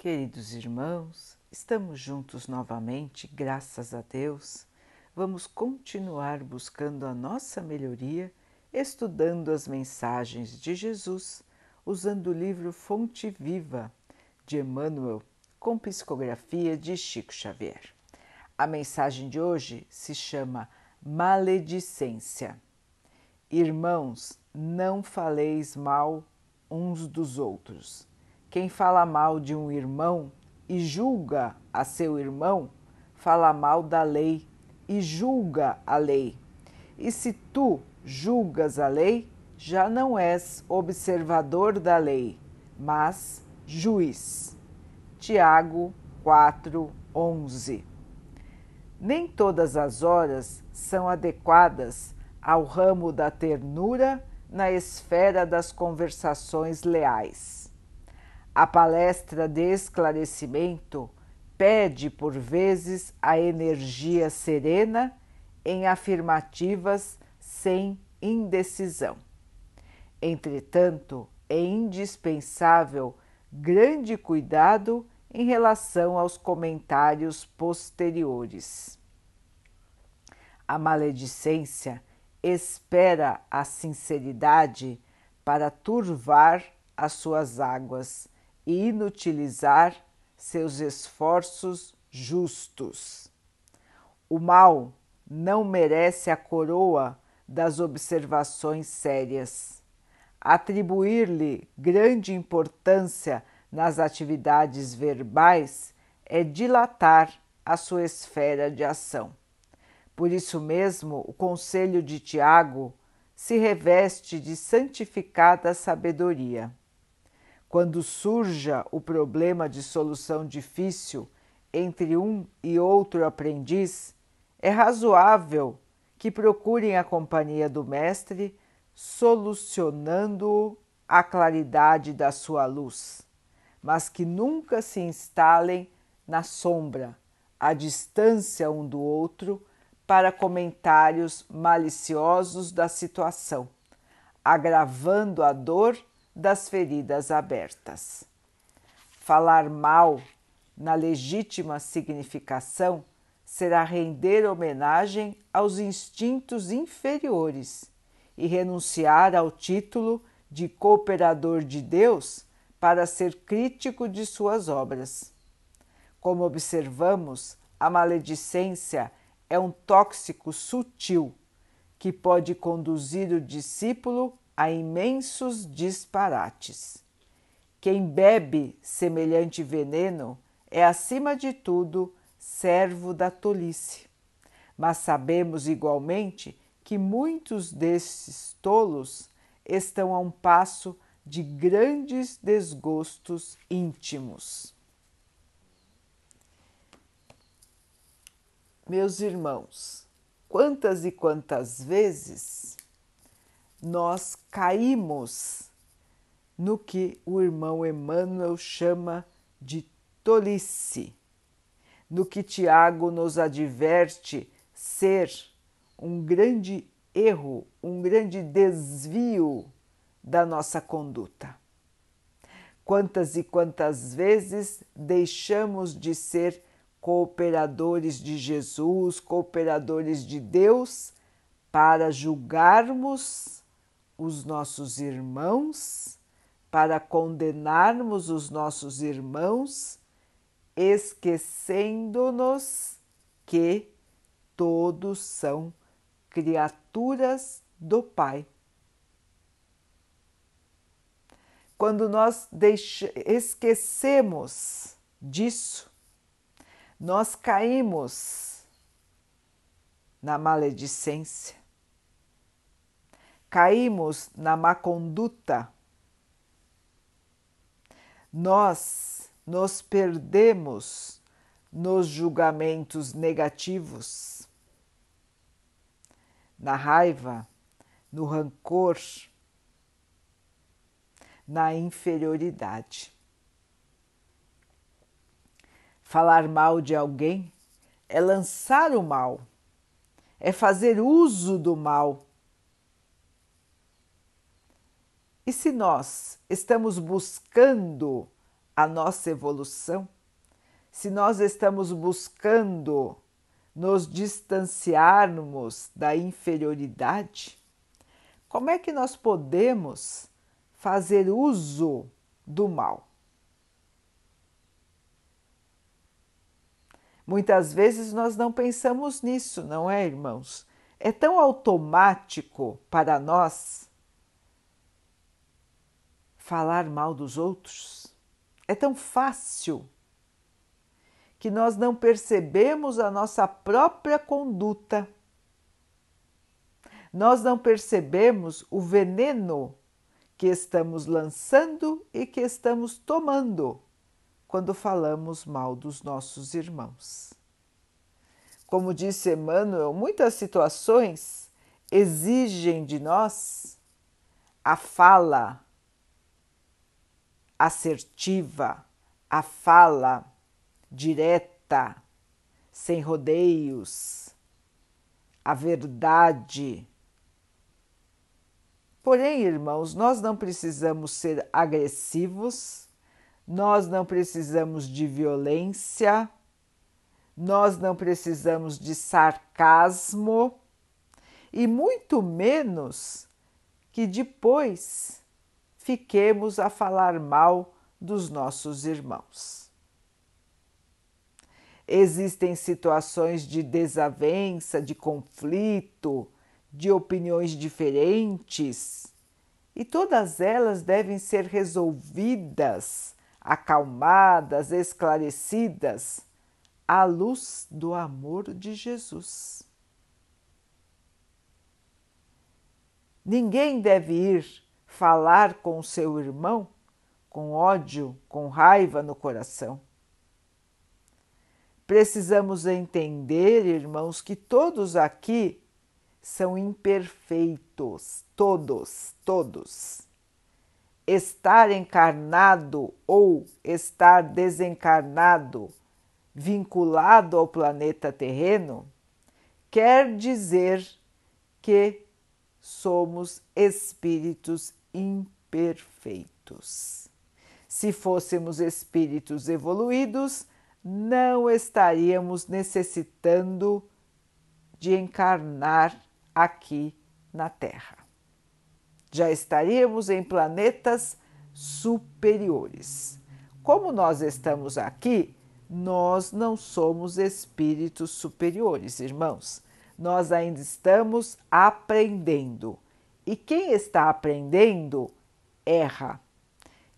Queridos irmãos, estamos juntos novamente, graças a Deus. Vamos continuar buscando a nossa melhoria, estudando as mensagens de Jesus, usando o livro Fonte Viva de Emmanuel, com psicografia de Chico Xavier. A mensagem de hoje se chama Maledicência. Irmãos, não faleis mal uns dos outros quem fala mal de um irmão e julga a seu irmão, fala mal da lei e julga a lei. E se tu julgas a lei, já não és observador da lei, mas juiz. Tiago 4:11. Nem todas as horas são adequadas ao ramo da ternura na esfera das conversações leais a palestra de esclarecimento pede por vezes a energia serena em afirmativas sem indecisão. Entretanto, é indispensável grande cuidado em relação aos comentários posteriores. A maledicência espera a sinceridade para turvar as suas águas e inutilizar seus esforços justos. O mal não merece a coroa das observações sérias. Atribuir-lhe grande importância nas atividades verbais é dilatar a sua esfera de ação. Por isso mesmo, o conselho de Tiago se reveste de santificada sabedoria. Quando surja o problema de solução difícil entre um e outro aprendiz, é razoável que procurem a companhia do Mestre, solucionando-o à claridade da sua luz, mas que nunca se instalem na sombra, à distância um do outro, para comentários maliciosos da situação, agravando a dor das feridas abertas. Falar mal, na legítima significação, será render homenagem aos instintos inferiores e renunciar ao título de cooperador de Deus para ser crítico de suas obras. Como observamos, a maledicência é um tóxico sutil que pode conduzir o discípulo a imensos disparates. Quem bebe semelhante veneno é, acima de tudo, servo da tolice. Mas sabemos igualmente que muitos desses tolos estão a um passo de grandes desgostos íntimos. Meus irmãos, quantas e quantas vezes nós caímos no que o irmão Emmanuel chama de tolice, no que Tiago nos adverte ser um grande erro, um grande desvio da nossa conduta. Quantas e quantas vezes deixamos de ser cooperadores de Jesus, cooperadores de Deus, para julgarmos os nossos irmãos, para condenarmos os nossos irmãos, esquecendo-nos que todos são criaturas do Pai. Quando nós esquecemos disso, nós caímos na maledicência, caímos na má conduta, nós nos perdemos nos julgamentos negativos, na raiva, no rancor, na inferioridade. Falar mal de alguém é lançar o mal, é fazer uso do mal E se nós estamos buscando a nossa evolução, se nós estamos buscando nos distanciarmos da inferioridade, como é que nós podemos fazer uso do mal? Muitas vezes nós não pensamos nisso, não é, irmãos? É tão automático para nós falar mal dos outros. É tão fácil que nós não percebemos a nossa própria conduta. Nós não percebemos o veneno que estamos lançando e que estamos tomando quando falamos mal dos nossos irmãos. Como disse Emmanuel, muitas situações exigem de nós a fala assertiva, a fala direta, sem rodeios, a verdade. Porém, irmãos, nós não precisamos ser agressivos nós não precisamos de violência, nós não precisamos de sarcasmo e muito menos que depois fiquemos a falar mal dos nossos irmãos. Existem situações de desavença, de conflito, de opiniões diferentes, e todas elas devem ser resolvidas acalmadas, esclarecidas à luz do amor de Jesus. Ninguém deve ir falar com o seu irmão com ódio, com raiva no coração. Precisamos entender, irmãos, que todos aqui são imperfeitos, todos, todos estar encarnado ou estar desencarnado, vinculado ao planeta terreno, quer dizer que somos espíritos imperfeitos. Se fôssemos espíritos evoluídos, não estaríamos necessitando de encarnar aqui na Terra já estaríamos em planetas superiores. Como nós estamos aqui, nós não somos espíritos superiores, irmãos. Nós ainda estamos aprendendo. E quem está aprendendo erra.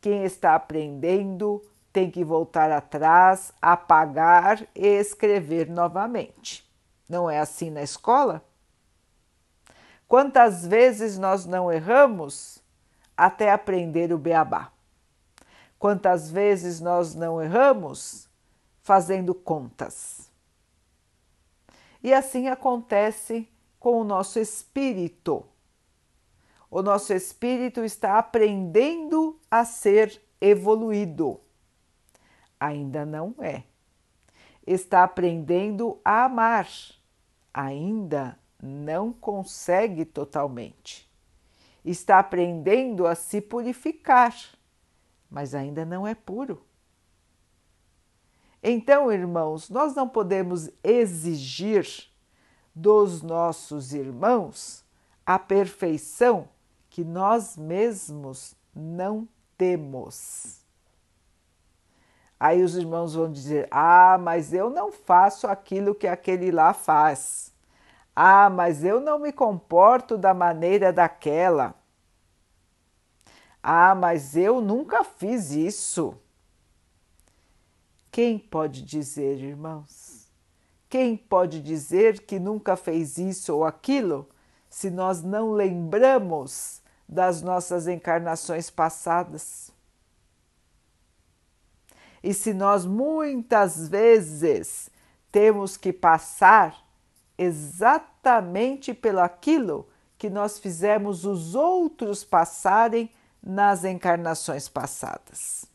Quem está aprendendo tem que voltar atrás, apagar e escrever novamente. Não é assim na escola? Quantas vezes nós não erramos até aprender o beabá? Quantas vezes nós não erramos fazendo contas? E assim acontece com o nosso espírito. O nosso espírito está aprendendo a ser evoluído. Ainda não é. Está aprendendo a amar. Ainda não consegue totalmente. Está aprendendo a se purificar, mas ainda não é puro. Então, irmãos, nós não podemos exigir dos nossos irmãos a perfeição que nós mesmos não temos. Aí os irmãos vão dizer: Ah, mas eu não faço aquilo que aquele lá faz. Ah, mas eu não me comporto da maneira daquela. Ah, mas eu nunca fiz isso. Quem pode dizer, irmãos? Quem pode dizer que nunca fez isso ou aquilo se nós não lembramos das nossas encarnações passadas? E se nós muitas vezes temos que passar exatamente pelo aquilo que nós fizemos os outros passarem nas encarnações passadas.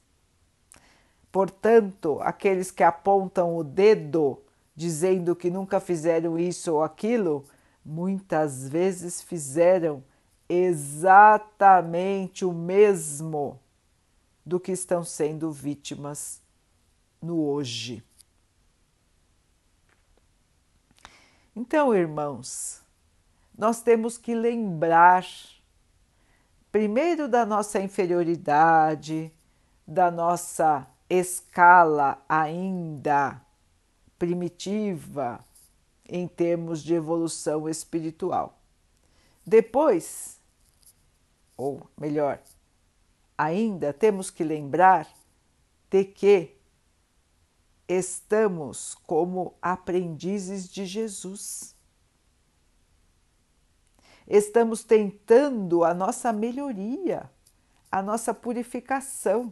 Portanto, aqueles que apontam o dedo dizendo que nunca fizeram isso ou aquilo, muitas vezes fizeram exatamente o mesmo do que estão sendo vítimas no hoje. Então, irmãos, nós temos que lembrar primeiro da nossa inferioridade, da nossa escala ainda primitiva em termos de evolução espiritual. Depois, ou melhor, ainda temos que lembrar de que estamos como aprendizes de Jesus. Estamos tentando a nossa melhoria, a nossa purificação.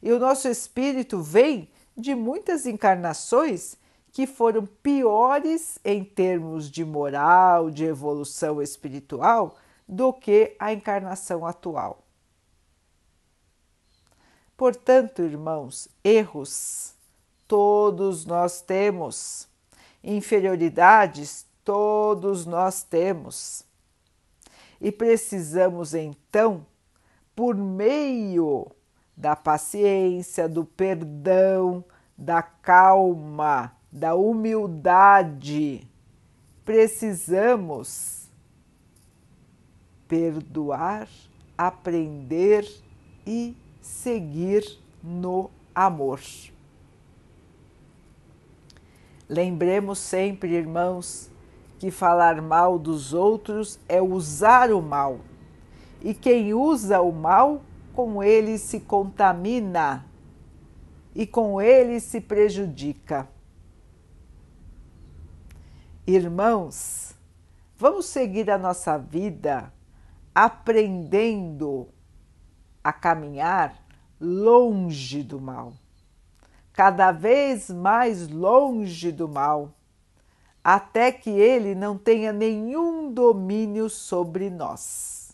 E o nosso espírito vem de muitas encarnações que foram piores em termos de moral, de evolução espiritual, do que a encarnação atual. Portanto, irmãos, erros todos nós temos, inferioridades todos nós temos. E precisamos então, por meio da paciência, do perdão, da calma, da humildade, precisamos perdoar, aprender e seguir no amor. Lembremos sempre, irmãos, que falar mal dos outros é usar o mal, e quem usa o mal, com ele se contamina e com ele se prejudica. Irmãos, vamos seguir a nossa vida aprendendo a caminhar longe do mal, cada vez mais longe do mal, até que ele não tenha nenhum domínio sobre nós.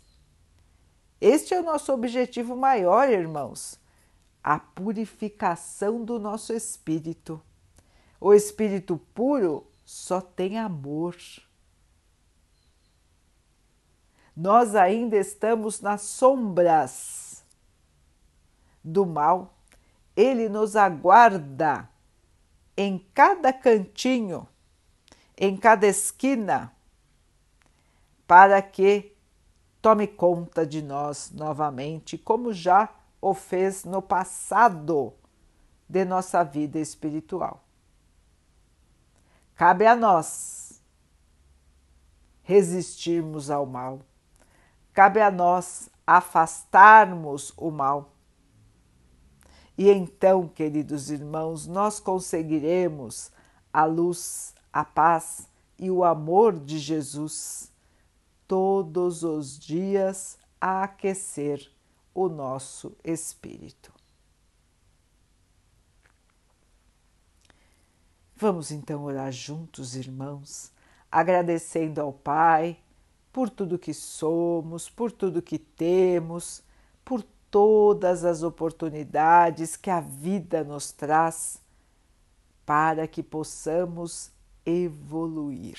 Este é o nosso objetivo maior, irmãos, a purificação do nosso espírito. O espírito puro só tem amor. Nós ainda estamos nas sombras do mal, ele nos aguarda em cada cantinho, em cada esquina, para que tome conta de nós novamente, como já o fez no passado de nossa vida espiritual. Cabe a nós resistirmos ao mal, cabe a nós afastarmos o mal e então, queridos irmãos, nós conseguiremos a luz, a paz e o amor de Jesus todos os dias a aquecer o nosso espírito. Vamos então orar juntos, irmãos, agradecendo ao Pai por tudo que somos, por tudo que temos, por todas as oportunidades que a vida nos traz para que possamos evoluir.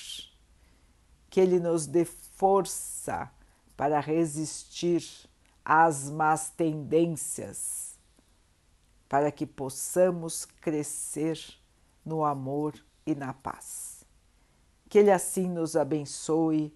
Que Ele nos dê força para resistir às más tendências, para que possamos crescer no amor e na paz. Que Ele assim nos abençoe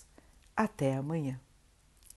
Até amanhã.